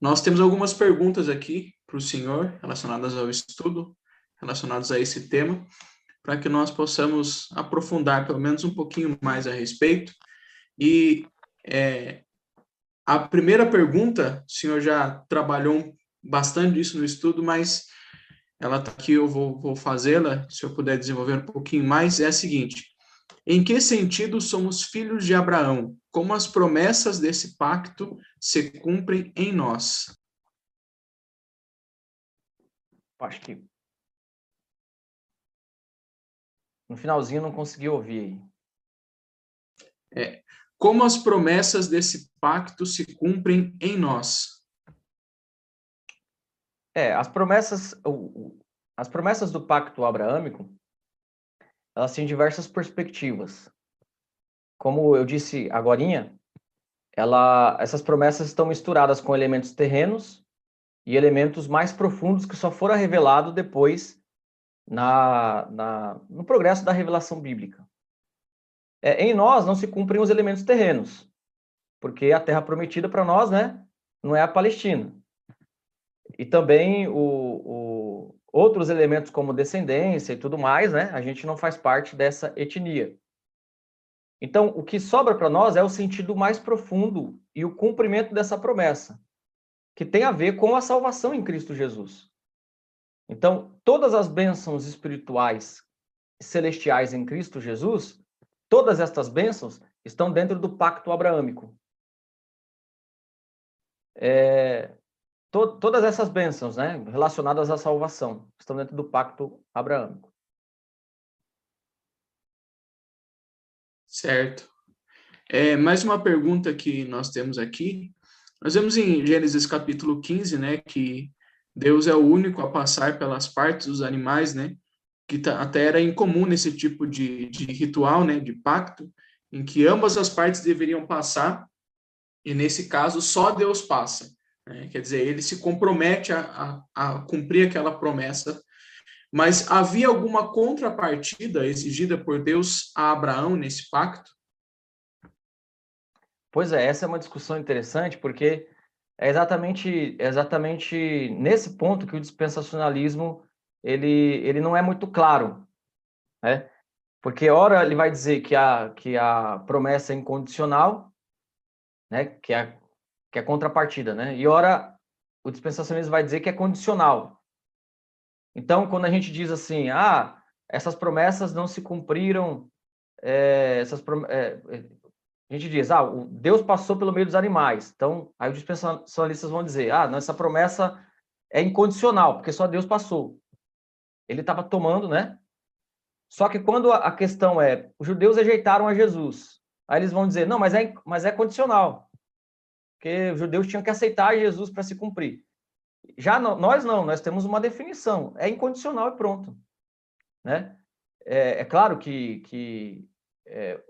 Nós temos algumas perguntas aqui para o senhor relacionadas ao estudo, relacionadas a esse tema, para que nós possamos aprofundar pelo menos um pouquinho mais a respeito. E é, a primeira pergunta, o senhor já trabalhou bastante isso no estudo, mas ela está aqui, eu vou, vou fazê-la, se eu puder desenvolver um pouquinho mais, é a seguinte: em que sentido somos filhos de Abraão? Como as promessas desse pacto se cumprem em nós? Acho que no finalzinho não consegui ouvir aí. É, como as promessas desse pacto se cumprem em nós? É, as promessas, as promessas do pacto abraâmico, elas têm diversas perspectivas. Como eu disse agora, ela, essas promessas estão misturadas com elementos terrenos e elementos mais profundos que só foram revelados depois na, na, no progresso da revelação bíblica. É, em nós não se cumprem os elementos terrenos, porque a terra prometida para nós né, não é a Palestina. E também o, o, outros elementos como descendência e tudo mais, né, a gente não faz parte dessa etnia. Então, o que sobra para nós é o sentido mais profundo e o cumprimento dessa promessa, que tem a ver com a salvação em Cristo Jesus. Então, todas as bênçãos espirituais celestiais em Cristo Jesus, todas estas bênçãos estão dentro do pacto abraâmico. É, to, todas essas bênçãos né, relacionadas à salvação estão dentro do pacto abraâmico. Certo. É, mais uma pergunta que nós temos aqui. Nós vemos em Gênesis capítulo 15, né, que Deus é o único a passar pelas partes dos animais, né, que tá, até era incomum nesse tipo de, de ritual, né, de pacto, em que ambas as partes deveriam passar, e nesse caso só Deus passa. Né? Quer dizer, ele se compromete a, a, a cumprir aquela promessa mas havia alguma contrapartida exigida por Deus a Abraão nesse pacto? Pois é, essa é uma discussão interessante, porque é exatamente, é exatamente nesse ponto que o dispensacionalismo ele, ele não é muito claro. Né? Porque, ora, ele vai dizer que a, que a promessa é incondicional, né? que, é, que é contrapartida, né? e, ora, o dispensacionalismo vai dizer que é condicional, então, quando a gente diz assim, ah, essas promessas não se cumpriram, é, essas é, a gente diz, ah, Deus passou pelo meio dos animais. Então, aí os dispensacionalistas vão dizer, ah, não, essa promessa é incondicional, porque só Deus passou. Ele estava tomando, né? Só que quando a questão é, os judeus rejeitaram a Jesus, aí eles vão dizer, não, mas é, mas é condicional, porque os judeus tinham que aceitar Jesus para se cumprir. Já nós não, nós temos uma definição, é incondicional e pronto. Né? É, é claro que, que é,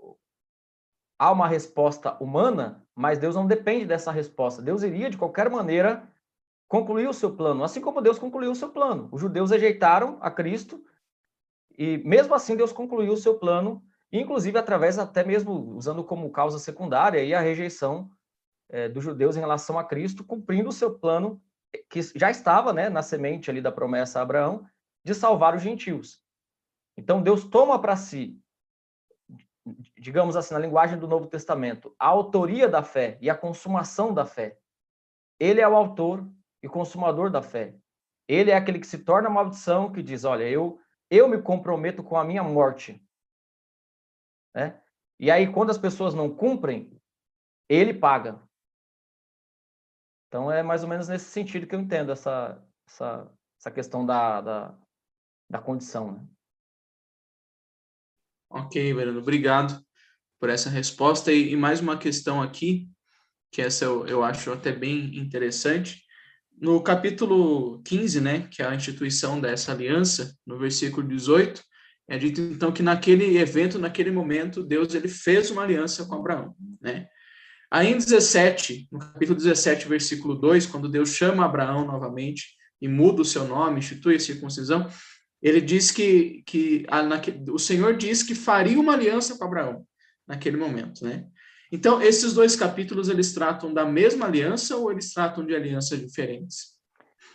há uma resposta humana, mas Deus não depende dessa resposta. Deus iria, de qualquer maneira, concluir o seu plano, assim como Deus concluiu o seu plano. Os judeus rejeitaram a Cristo, e mesmo assim Deus concluiu o seu plano, inclusive através até mesmo usando como causa secundária a rejeição é, dos judeus em relação a Cristo, cumprindo o seu plano que já estava né, na semente ali da promessa a Abraão de salvar os gentios. Então Deus toma para si, digamos assim, na linguagem do Novo Testamento, a autoria da fé e a consumação da fé. Ele é o autor e consumador da fé. Ele é aquele que se torna maldição, que diz: Olha, eu, eu me comprometo com a minha morte. Né? E aí, quando as pessoas não cumprem, ele paga. Então, é mais ou menos nesse sentido que eu entendo essa, essa, essa questão da, da, da condição. Né? Ok, Bruno, obrigado por essa resposta. E, e, mais uma questão aqui, que essa eu, eu acho até bem interessante. No capítulo 15, né, que é a instituição dessa aliança, no versículo 18, é dito então que naquele evento, naquele momento, Deus ele fez uma aliança com Abraão, né? Aí em 17, no capítulo 17, versículo 2, quando Deus chama Abraão novamente e muda o seu nome, institui a circuncisão, ele diz que, que a, o Senhor diz que faria uma aliança com Abraão naquele momento, né? Então, esses dois capítulos, eles tratam da mesma aliança ou eles tratam de alianças diferentes?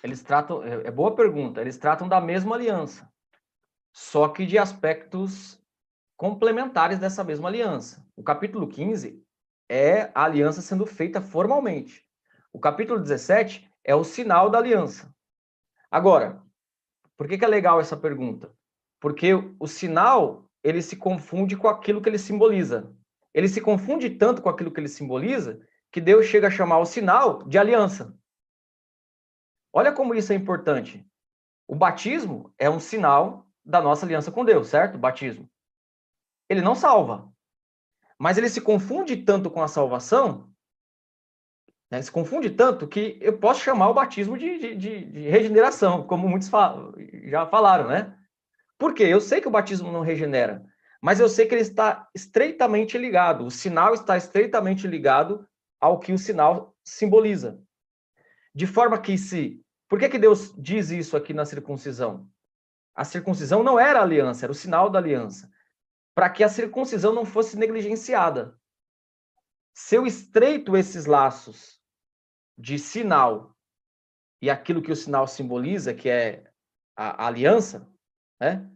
Eles tratam, é, é boa pergunta, eles tratam da mesma aliança, só que de aspectos complementares dessa mesma aliança. O capítulo 15 é a aliança sendo feita formalmente. O capítulo 17 é o sinal da aliança. Agora, por que, que é legal essa pergunta? Porque o sinal, ele se confunde com aquilo que ele simboliza. Ele se confunde tanto com aquilo que ele simboliza, que Deus chega a chamar o sinal de aliança. Olha como isso é importante. O batismo é um sinal da nossa aliança com Deus, certo? O batismo. Ele não salva. Mas ele se confunde tanto com a salvação, né? se confunde tanto que eu posso chamar o batismo de, de, de, de regeneração, como muitos já falaram, né? Por quê? Eu sei que o batismo não regenera, mas eu sei que ele está estreitamente ligado, o sinal está estreitamente ligado ao que o sinal simboliza. De forma que se... Por que, que Deus diz isso aqui na circuncisão? A circuncisão não era aliança, era o sinal da aliança para que a circuncisão não fosse negligenciada. Se eu estreito esses laços de sinal e aquilo que o sinal simboliza, que é a, aliança, né,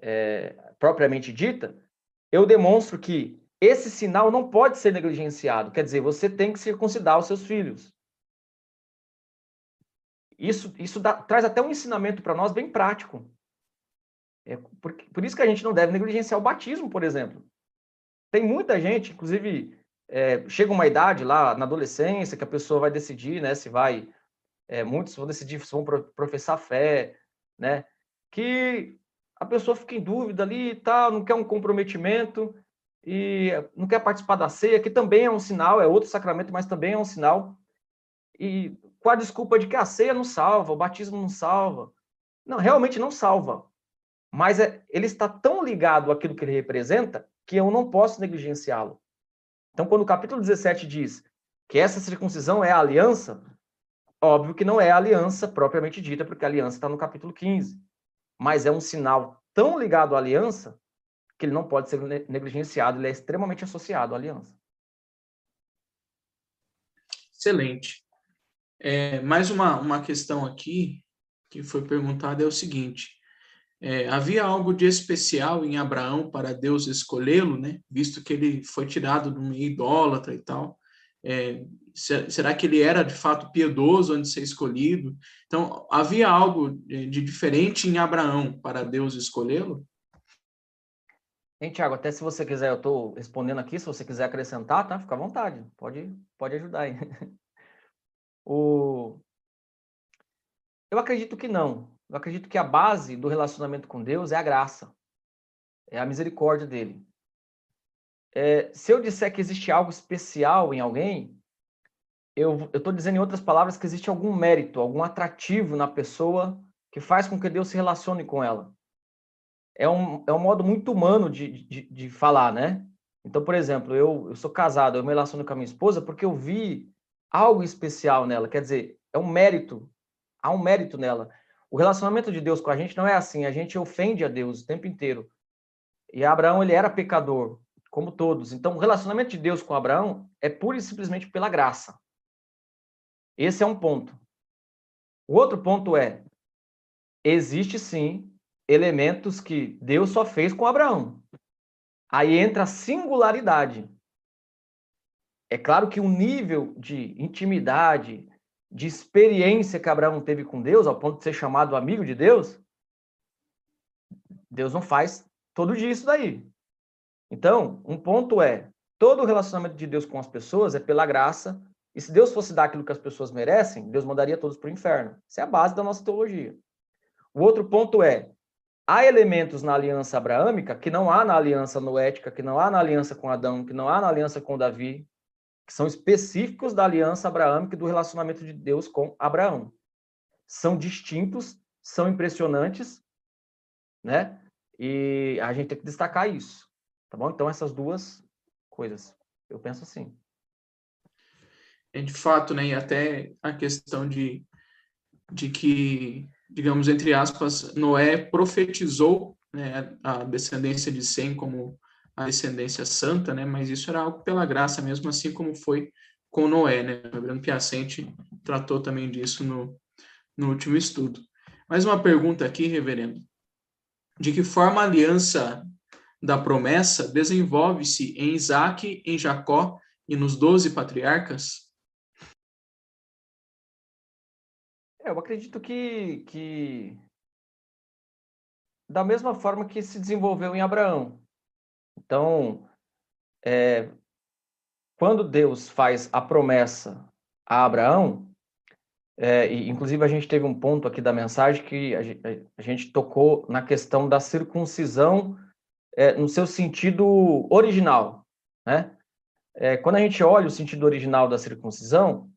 é, propriamente dita, eu demonstro que esse sinal não pode ser negligenciado. Quer dizer, você tem que circuncidar os seus filhos. Isso, isso dá, traz até um ensinamento para nós bem prático. É por, por isso que a gente não deve negligenciar o batismo, por exemplo. Tem muita gente, inclusive, é, chega uma idade lá na adolescência que a pessoa vai decidir, né, se vai, é, muitos vão decidir se vão professar fé, né, que a pessoa fica em dúvida ali e tal, não quer um comprometimento e não quer participar da ceia, que também é um sinal, é outro sacramento, mas também é um sinal. E com a desculpa de que a ceia não salva, o batismo não salva. Não, realmente não salva mas é, ele está tão ligado àquilo que ele representa que eu não posso negligenciá-lo. Então, quando o capítulo 17 diz que essa circuncisão é a aliança, óbvio que não é a aliança propriamente dita, porque a aliança está no capítulo 15. Mas é um sinal tão ligado à aliança que ele não pode ser negligenciado, ele é extremamente associado à aliança. Excelente. É, mais uma, uma questão aqui que foi perguntada é o seguinte: é, havia algo de especial em Abraão para Deus escolhê-lo, né? Visto que ele foi tirado de um idólatra e tal. É, será que ele era de fato piedoso antes de ser escolhido? Então, havia algo de diferente em Abraão para Deus escolhê-lo? Hein, Tiago, até se você quiser, eu estou respondendo aqui, se você quiser acrescentar, tá? Fica à vontade, pode, pode ajudar aí. o... Eu acredito que não. Eu acredito que a base do relacionamento com Deus é a graça, é a misericórdia dele. É, se eu disser que existe algo especial em alguém, eu estou dizendo em outras palavras que existe algum mérito, algum atrativo na pessoa que faz com que Deus se relacione com ela. É um, é um modo muito humano de, de, de falar, né? Então, por exemplo, eu, eu sou casado, eu me relaciono com a minha esposa porque eu vi algo especial nela, quer dizer, é um mérito, há um mérito nela. O relacionamento de Deus com a gente não é assim, a gente ofende a Deus o tempo inteiro. E Abraão, ele era pecador, como todos. Então, o relacionamento de Deus com Abraão é pura e simplesmente pela graça. Esse é um ponto. O outro ponto é, existe sim elementos que Deus só fez com Abraão. Aí entra a singularidade. É claro que o nível de intimidade, de experiência que Abraão teve com Deus, ao ponto de ser chamado amigo de Deus, Deus não faz todo dia isso daí. Então, um ponto é, todo o relacionamento de Deus com as pessoas é pela graça, e se Deus fosse dar aquilo que as pessoas merecem, Deus mandaria todos para o inferno. Essa é a base da nossa teologia. O outro ponto é, há elementos na aliança abraâmica que não há na aliança noética, que não há na aliança com Adão, que não há na aliança com Davi, que são específicos da aliança abraâmica e do relacionamento de Deus com Abraão. São distintos, são impressionantes, né? E a gente tem que destacar isso, tá bom? Então, essas duas coisas, eu penso assim. É de fato, né? E até a questão de, de que, digamos, entre aspas, Noé profetizou né, a descendência de Sem como a descendência santa, né? Mas isso era algo pela graça mesmo, assim como foi com Noé, né? O reverendo Piacente tratou também disso no, no último estudo. Mais uma pergunta aqui, reverendo. De que forma a aliança da promessa desenvolve-se em Isaac, em Jacó e nos doze patriarcas? É, eu acredito que, que da mesma forma que se desenvolveu em Abraão. Então, é, quando Deus faz a promessa a Abraão, é, e, inclusive a gente teve um ponto aqui da mensagem que a gente, a gente tocou na questão da circuncisão é, no seu sentido original, né? É, quando a gente olha o sentido original da circuncisão,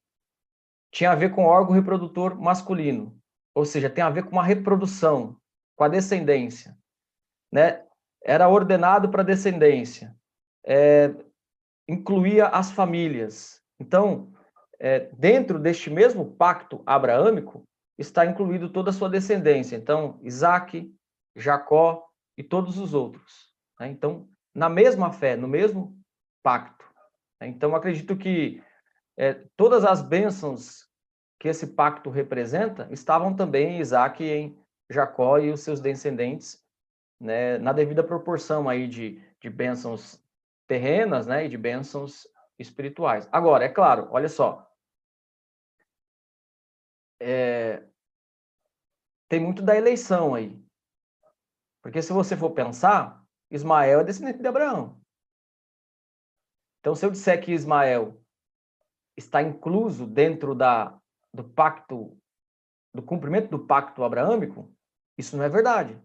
tinha a ver com órgão reprodutor masculino, ou seja, tem a ver com uma reprodução, com a descendência, né? Era ordenado para descendência, é, incluía as famílias. Então, é, dentro deste mesmo pacto abraâmico, está incluído toda a sua descendência. Então, Isaac, Jacó e todos os outros. Né? Então, na mesma fé, no mesmo pacto. Né? Então, acredito que é, todas as bênçãos que esse pacto representa estavam também em Isaac em Jacó e os seus descendentes, né, na devida proporção aí de, de bênçãos terrenas né, e de bênçãos espirituais. Agora, é claro, olha só. É, tem muito da eleição aí. Porque se você for pensar, Ismael é descendente de Abraão. Então, se eu disser que Ismael está incluso dentro da, do pacto, do cumprimento do pacto abraâmico, isso não é verdade.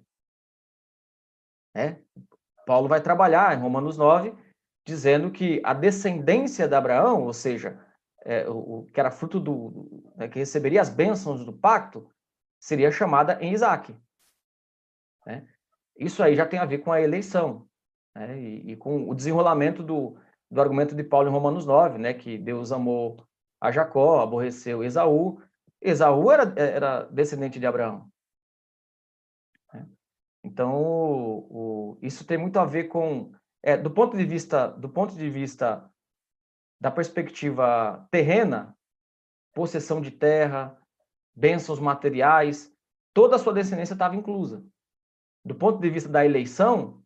É? Paulo vai trabalhar em Romanos 9, dizendo que a descendência de Abraão, ou seja, é, o, que era fruto do, né, que receberia as bênçãos do pacto, seria chamada em Isaac. Né? Isso aí já tem a ver com a eleição, né? e, e, com o desenrolamento do, do argumento de Paulo em Romanos 9, né? que Deus amou a Jacó, aborreceu Esaú. Esaú era, era descendente de Abraão. Então, o, o, isso tem muito a ver com, é, do ponto de vista, do ponto de vista da perspectiva terrena, possessão de terra, bênçãos materiais, toda a sua descendência estava inclusa. Do ponto de vista da eleição,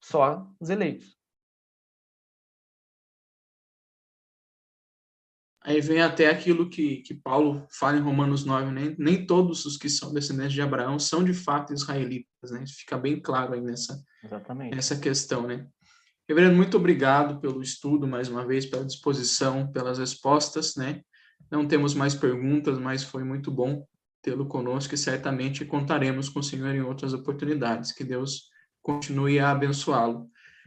só os eleitos. Aí vem até aquilo que, que Paulo fala em Romanos 9, né? nem todos os que são descendentes de Abraão são de fato israelitas, né? Fica bem claro aí nessa, Exatamente. nessa questão, né? Reverendo, muito obrigado pelo estudo, mais uma vez, pela disposição, pelas respostas, né? Não temos mais perguntas, mas foi muito bom tê-lo conosco e certamente contaremos com o Senhor em outras oportunidades. Que Deus continue a abençoá-lo.